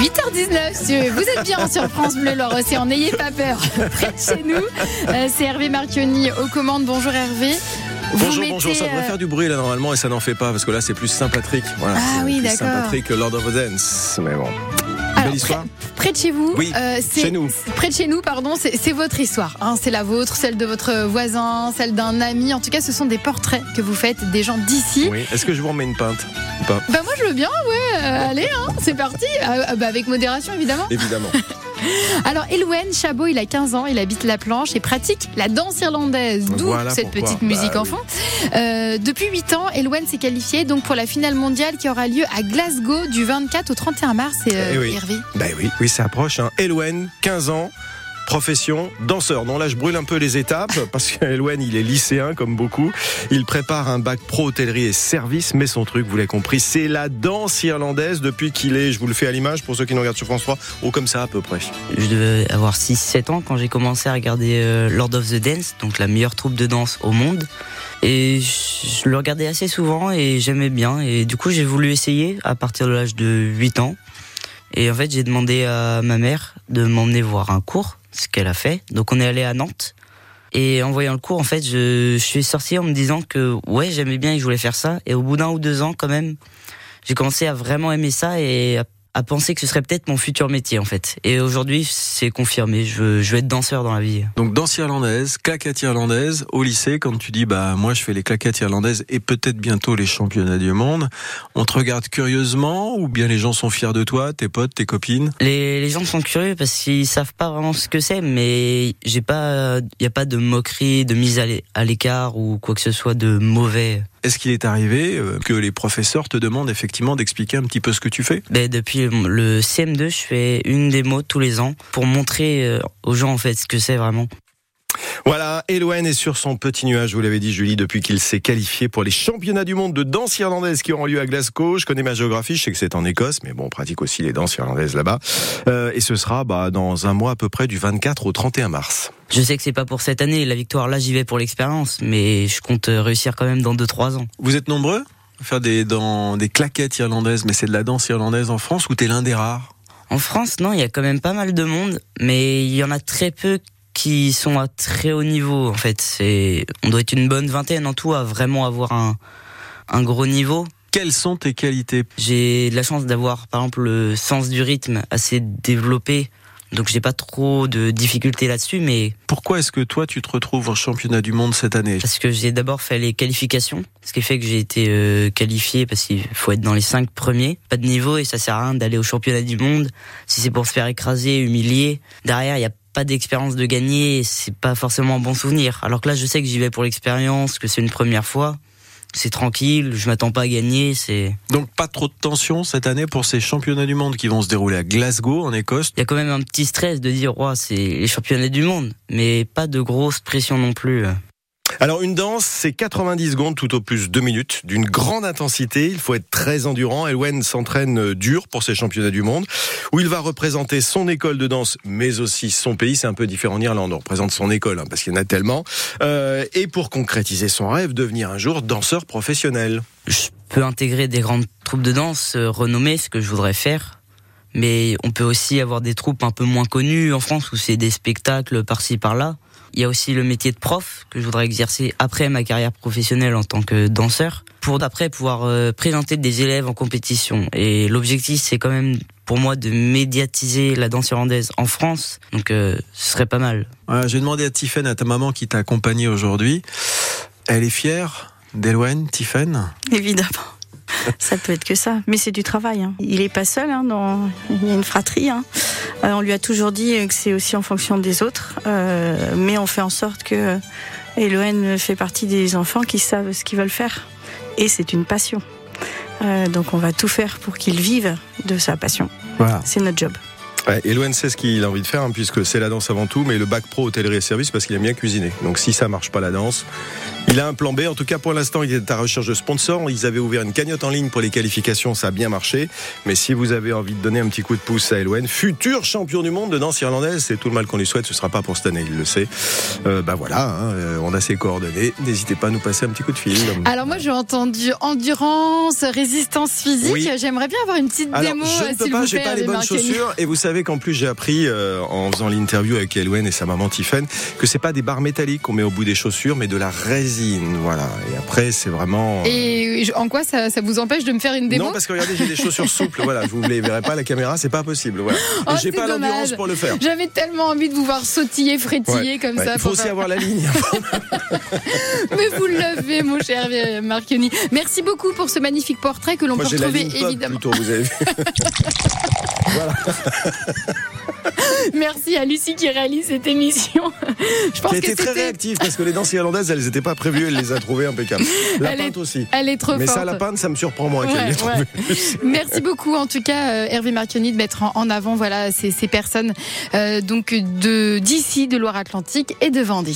8h19, vous êtes bien sur France Bleu Loire Océan, n'ayez pas peur, près de chez nous. Euh, c'est Hervé Marchioni aux commandes. Bonjour Hervé. Vous Bonjour, bonjour, ça devrait euh, faire du bruit là normalement et ça n'en fait pas parce que là c'est plus Saint-Patrick. Voilà, Ah oui, d'accord. Saint-Patrick Lord of the Dance. Mais bon. Histoire. Près, près de chez vous, Oui, euh, chez nous. Près de chez nous, pardon, c'est votre histoire. hein. c'est la vôtre, celle de votre voisin, celle d'un ami. En tout cas, ce sont des portraits que vous faites des gens d'ici. Oui. Est-ce que je vous remets une pinte ou pas? Bah moi je veux bien, ouais. euh, allez, hein, c'est parti. Euh, euh, bah, avec modération évidemment. Évidemment. Alors Elouen Chabot, il a 15 ans, il habite la planche et pratique la danse irlandaise, d'où Voilà cette pourquoi. petite musique Bah en fond. Euh, depuis 8 ans, Elouen s'est qualifié donc pour la finale mondiale qui aura lieu à Glasgow du 24 au 31 mars. Et, euh, Eh oui. Hervé. Ben oui, oui, ça approche. Hein. Elouen, 15 ans. Profession, danseur. Non, là, je brûle un peu les étapes parce qu'Elouen, il est lycéen comme beaucoup. Il prépare un bac pro hôtellerie et service, mais son truc, vous l'avez compris, c'est la danse irlandaise depuis qu'il est, je vous le fais à l'image pour ceux qui nous regardent sur France 3, ou comme ça à peu près. Je devais avoir 6-7 ans quand j'ai commencé à regarder euh, Lord of the Dance, donc la meilleure troupe de danse au monde. Et je le regardais assez souvent et j'aimais bien. Et du coup, j'ai voulu essayer à partir de l'âge de 8 ans. Et en fait, j'ai demandé à ma mère de m'emmener voir un cours, ce qu'elle a fait. Donc, on est allé à Nantes. Et en voyant le cours, en fait, je, suis sorti en me disant que ouais, j'aimais bien et je voulais faire ça. Et au bout d'un ou deux ans, quand même, j'ai commencé à vraiment aimer ça et à, à penser que ce serait peut-être mon futur métier, en fait. Et aujourd'hui, c'est confirmé. Je veux, je veux être danseur dans la vie. Donc danse irlandaise, claquette irlandaise, au lycée, quand tu dis bah moi je fais les claquettes irlandaises et peut-être bientôt les championnats du monde, on te regarde curieusement ou bien les gens sont fiers de toi, tes potes, tes copines? Les, les gens sont curieux parce qu'ils savent pas vraiment ce que c'est, mais j'ai pas, il y a pas de moquerie, de mise à l'écart ou quoi que ce soit de mauvais. Est-ce qu'il est arrivé euh, que les professeurs te demandent effectivement d'expliquer un petit peu ce que tu fais? Ben, depuis le CM2, je fais une démo tous les ans pour montrer euh, aux gens en fait ce que c'est vraiment. Voilà, Elouen est sur son petit nuage, vous l'avez dit Julie, depuis qu'il s'est qualifié pour les championnats du monde de danse irlandaise qui auront lieu à Glasgow. Je connais ma géographie, je sais que c'est en Écosse, mais bon, on pratique aussi les danses irlandaises là-bas. Euh, et ce sera bah, dans un mois à peu près du 24 au 31 mars. Je sais que c'est pas pour cette année la victoire. Là, j'y vais pour l'expérience, mais je compte euh, réussir quand même dans 2-3 ans. Vous êtes nombreux à faire des, dans, des claquettes irlandaises, mais c'est de la danse irlandaise en France ou t'es l'un des rares? En France, non, il y a quand même pas mal de monde, mais il y en a très peu qui sont à très haut niveau. En fait, c'est, on doit être une bonne vingtaine en tout à vraiment avoir un, un gros niveau. Quelles sont tes qualités? J'ai de la chance d'avoir, par exemple, le sens du rythme assez développé, donc j'ai pas trop de difficultés là-dessus, mais Pourquoi est-ce que toi tu te retrouves en championnat du monde cette année? Parce que j'ai d'abord fait les qualifications, ce qui fait que j'ai été euh, qualifié parce qu'il faut être dans les cinq premiers. Pas de niveau et ça sert à rien d'aller au championnat du monde si c'est pour se faire écraser, humilier. Derrière, il y a pas d'expérience de gagner, c'est pas forcément un bon souvenir. Alors que là, je sais que j'y vais pour l'expérience, que c'est une première fois, c'est tranquille, je m'attends pas à gagner, c'est Donc pas trop de tension cette année pour ces championnats du monde qui vont se dérouler à Glasgow en Écosse. il y a quand même un petit stress de dire ouais, c'est les championnats du monde, mais pas de grosse pression non plus. Alors une danse, c'est 90 secondes tout au plus 2 minutes, d'une grande intensité, il faut être très endurant. Elouen s'entraîne euh, dur pour ces championnats du monde, où il va représenter son école de danse, mais aussi son pays. C'est un peu différent en Irlande, on représente son école, hein, parce qu'il y en a tellement. Euh, et pour concrétiser son rêve, devenir un jour danseur professionnel. je peux intégrer des grandes troupes de danse euh, renommées, ce que je voudrais faire. Mais on peut aussi avoir des troupes un peu moins connues en France où c'est des spectacles par-ci par-là. Il y a aussi le métier de prof que je voudrais exercer après ma carrière professionnelle en tant que danseur pour d'après pouvoir euh, présenter des élèves en compétition. Et l'objectif c'est quand même pour moi de médiatiser la danse irlandaise en France. Donc euh, ce serait pas mal. Voilà, J'ai demandé à Tiffen, à ta maman qui t'a accompagné aujourd'hui. Elle est fière d'Elouen, Tiffen Évidemment. Ça peut être que ça, mais c'est du travail. hein. Il est pas seul, hein, dans... il y a une fratrie. hein. Euh, on lui a toujours dit que c'est aussi en fonction des autres, euh, mais on fait en sorte que Elohen fait partie des enfants qui savent ce qu'ils veulent faire, et c'est une passion. Euh, donc on va tout faire pour qu'il vive de sa passion. Voilà. C'est notre job. Ouais, Elouen sait ce qu'il a envie de faire, hein, puisque c'est la danse avant tout, mais le bac pro hôtellerie et service parce qu'il aime bien cuisiner. Donc si ça marche pas la danse, Il a un plan B. En tout cas, pour l'instant, il est à recherche de sponsors. Ils avaient ouvert une cagnotte en ligne pour les qualifications. Ça a bien marché. Mais si vous avez envie de donner un petit coup de pouce à Elouen, futur champion du monde de danse irlandaise, c'est tout le mal qu'on lui souhaite. Ce sera pas pour cette année, il le sait. Euh, bah voilà, hein, euh, on a ses coordonnées. N'hésitez pas à nous passer un petit coup de fil. Alors moi, j'ai entendu endurance, résistance physique. J'aimerais bien avoir une petite démo. Je ne peux pas, j'ai pas les bonnes chaussures. Et vous savez qu'en plus, j'ai appris euh, en faisant l'interview avec Elouen et sa maman Tiffen que c'est pas des barres métalliques qu'on met au bout des chaussures, mais de la Voilà. Et après, c'est vraiment. Et en quoi ça, vous empêche de me faire une démo? Non, parce que regardez, j'ai des chaussures souples. Voilà, vous ne les verrez pas à la caméra, c'est pas possible. Voilà. Oh, j'ai pas l'endurance pour le faire. J'avais tellement envie de vous voir sautiller, frétiller comme ça. Il faut aussi avoir la ligne. mais vous l'avez, mon cher Marchioni. Merci beaucoup pour ce magnifique portrait que l'on peut retrouver évidemment. Plutôt, vous avez vu. voilà. Merci à Lucie qui réalise cette émission. Je pense qui a été très réactive parce que les danses irlandaises, elles n'étaient pas prévues, elle les a trouvées impeccables. La elle peinte aussi. Elle est trop Mais forte. ça, la peinte, ça me surprend moins qu'elle l'ait trouvée. Merci beaucoup, en tout cas, euh, Hervé Marchioni, de mettre en avant voilà, ces, ces personnes euh, donc de d'ici, de Loire-Atlantique et de Vendée.